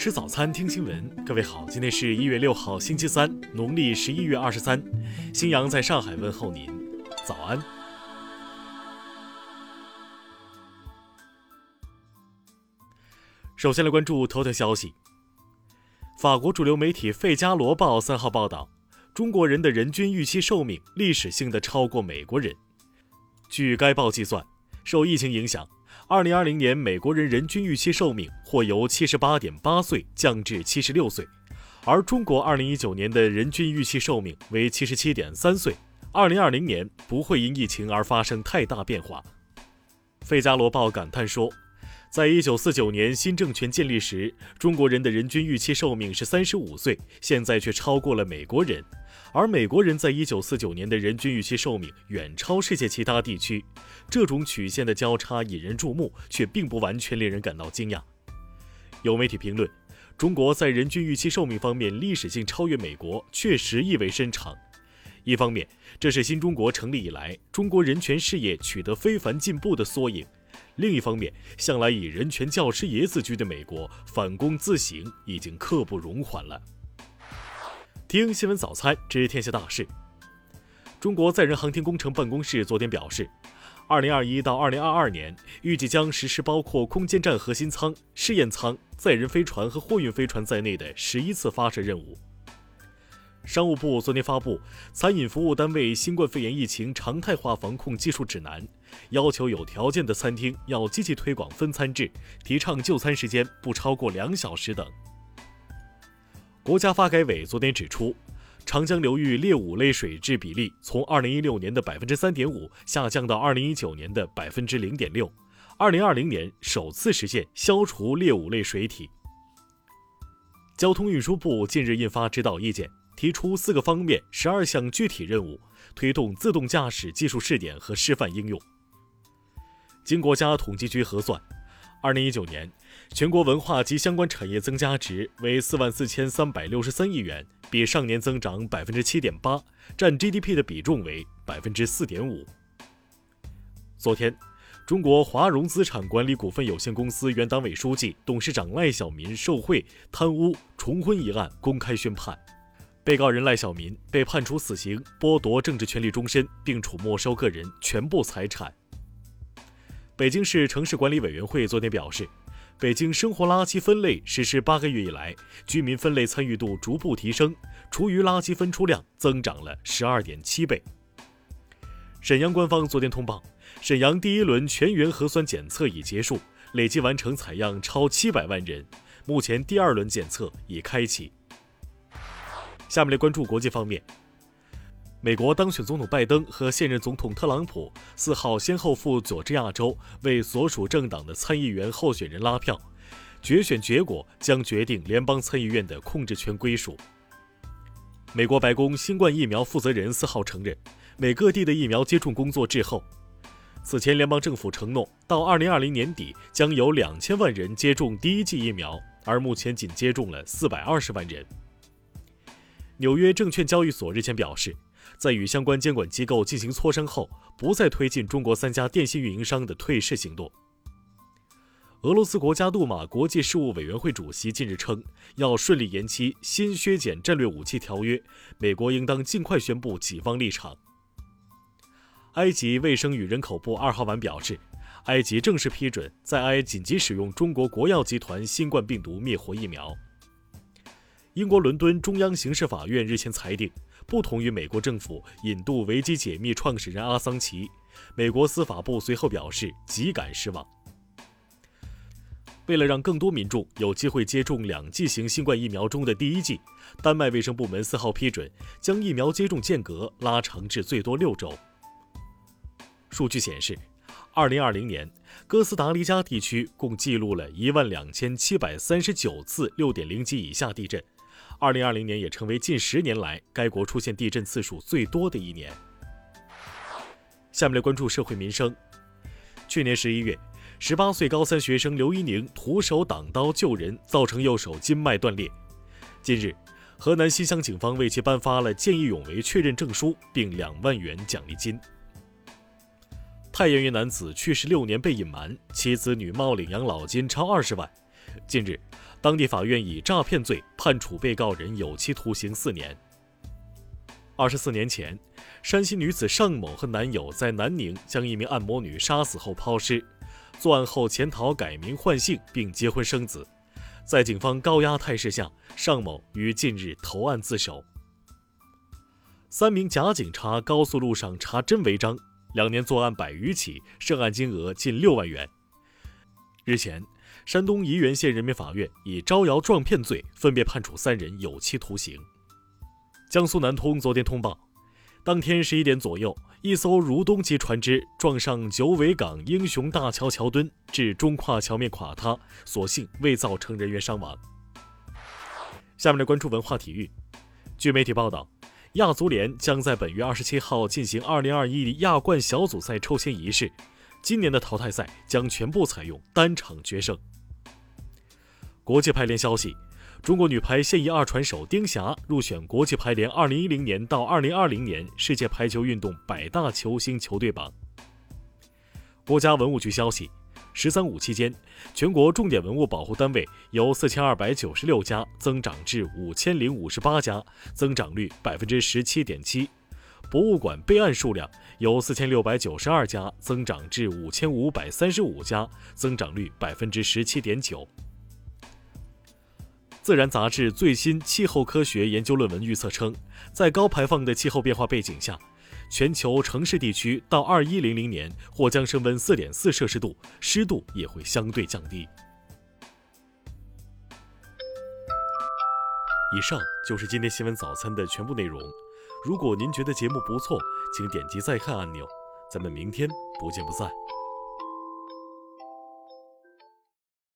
吃早餐，听新闻。各位好，今天是一月六号，星期三，农历十一月二十三。新阳在上海问候您，早安。首先来关注头条消息。法国主流媒体《费加罗报》三号报道，中国人的人均预期寿命历史性的超过美国人。据该报计算，受疫情影响。二零二零年，美国人人均预期寿命或由七十八点八岁降至七十六岁，而中国二零一九年的人均预期寿命为七十七点三岁。二零二零年不会因疫情而发生太大变化。《费加罗报》感叹说，在一九四九年新政权建立时，中国人的人均预期寿命是三十五岁，现在却超过了美国人。而美国人在一九四九年的人均预期寿命远超世界其他地区，这种曲线的交叉引人注目，却并不完全令人感到惊讶。有媒体评论，中国在人均预期寿命方面历史性超越美国，确实意味深长。一方面，这是新中国成立以来中国人权事业取得非凡进步的缩影；另一方面，向来以人权教师爷自居的美国反攻自省已经刻不容缓了。听新闻早餐知天下大事。中国载人航天工程办公室昨天表示，二零二一到二零二二年预计将实施包括空间站核心舱、试验舱、载人飞船和货运飞船在内的十一次发射任务。商务部昨天发布《餐饮服务单位新冠肺炎疫情常态化防控技术指南》，要求有条件的餐厅要积极推广分餐制，提倡就餐时间不超过两小时等。国家发改委昨天指出，长江流域劣五类水质比例从二零一六年的百分之三点五下降到二零一九年的百分之零点六，二零二零年首次实现消除劣五类水体。交通运输部近日印发指导意见，提出四个方面十二项具体任务，推动自动驾驶技术试点和示范应用。经国家统计局核算。二零一九年，全国文化及相关产业增加值为四万四千三百六十三亿元，比上年增长百分之七点八，占 GDP 的比重为百分之四点五。昨天，中国华融资产管理股份有限公司原党委书记、董事长赖小民受贿、贪污、重婚一案公开宣判，被告人赖小民被判处死刑，剥夺政治权利终身，并处没收个人全部财产。北京市城市管理委员会昨天表示，北京生活垃圾分类实施八个月以来，居民分类参与度逐步提升，厨余垃圾分出量增长了十二点七倍。沈阳官方昨天通报，沈阳第一轮全员核酸检测已结束，累计完成采样超七百万人，目前第二轮检测已开启。下面来关注国际方面。美国当选总统拜登和现任总统特朗普四号先后赴佐治亚州为所属政党的参议员候选人拉票，决选结果将决定联邦参议院的控制权归属。美国白宫新冠疫苗负责人四号承认，美各地的疫苗接种工作滞后。此前，联邦政府承诺到二零二零年底将有两千万人接种第一剂疫苗，而目前仅接种了四百二十万人。纽约证券交易所日前表示。在与相关监管机构进行磋商后，不再推进中国三家电信运营商的退市行动。俄罗斯国家杜马国际事务委员会主席近日称，要顺利延期新削减战略武器条约，美国应当尽快宣布己方立场。埃及卫生与人口部二号晚表示，埃及正式批准在埃紧急使用中国国药集团新冠病毒灭活疫苗。英国伦敦中央刑事法院日前裁定。不同于美国政府引渡维基解密创始人阿桑奇，美国司法部随后表示极感失望。为了让更多民众有机会接种两剂型新冠疫苗中的第一剂，丹麦卫生部门四号批准将疫苗接种间隔拉长至最多六周。数据显示，二零二零年哥斯达黎加地区共记录了一万两千七百三十九次六点零级以下地震。二零二零年也成为近十年来该国出现地震次数最多的一年。下面来关注社会民生。去年十一月，十八岁高三学生刘一宁徒手挡刀救人，造成右手筋脉断裂。近日，河南新乡警方为其颁发了见义勇为确认证书，并两万元奖励金。太原一男子去世六年被隐瞒，其子女冒领养老金超二十万。近日。当地法院以诈骗罪判处被告人有期徒刑四年。二十四年前，山西女子尚某和男友在南宁将一名按摩女杀死后抛尸，作案后潜逃改名换姓并结婚生子。在警方高压态势下，尚某于近日投案自首。三名假警察高速路上查真违章，两年作案百余起，涉案金额近六万元。日前，山东沂源县人民法院以招摇撞骗罪分别判处三人有期徒刑。江苏南通昨天通报，当天十一点左右，一艘如东级船只撞上九尾港英雄大桥桥墩，致中跨桥面垮塌，所幸未造成人员伤亡。下面来关注文化体育。据媒体报道，亚足联将在本月二十七号进行二零二一亚冠小组赛抽签仪式，今年的淘汰赛将全部采用单场决胜。国际排联消息。中国女排现役二传手丁霞入选国际排联2010年到2020年世界排球运动百大球星球队榜。国家文物局消息，“十三五”期间，全国重点文物保护单位由4296家增长至5058家，增长率17.7%；博物馆备案数量由4692家增长至5535家，增长率17.9%。自然杂志最新气候科学研究论文预测称，在高排放的气候变化背景下，全球城市地区到二一零零年或将升温四点四摄氏度，湿度也会相对降低。以上就是今天新闻早餐的全部内容。如果您觉得节目不错，请点击再看按钮。咱们明天不见不散。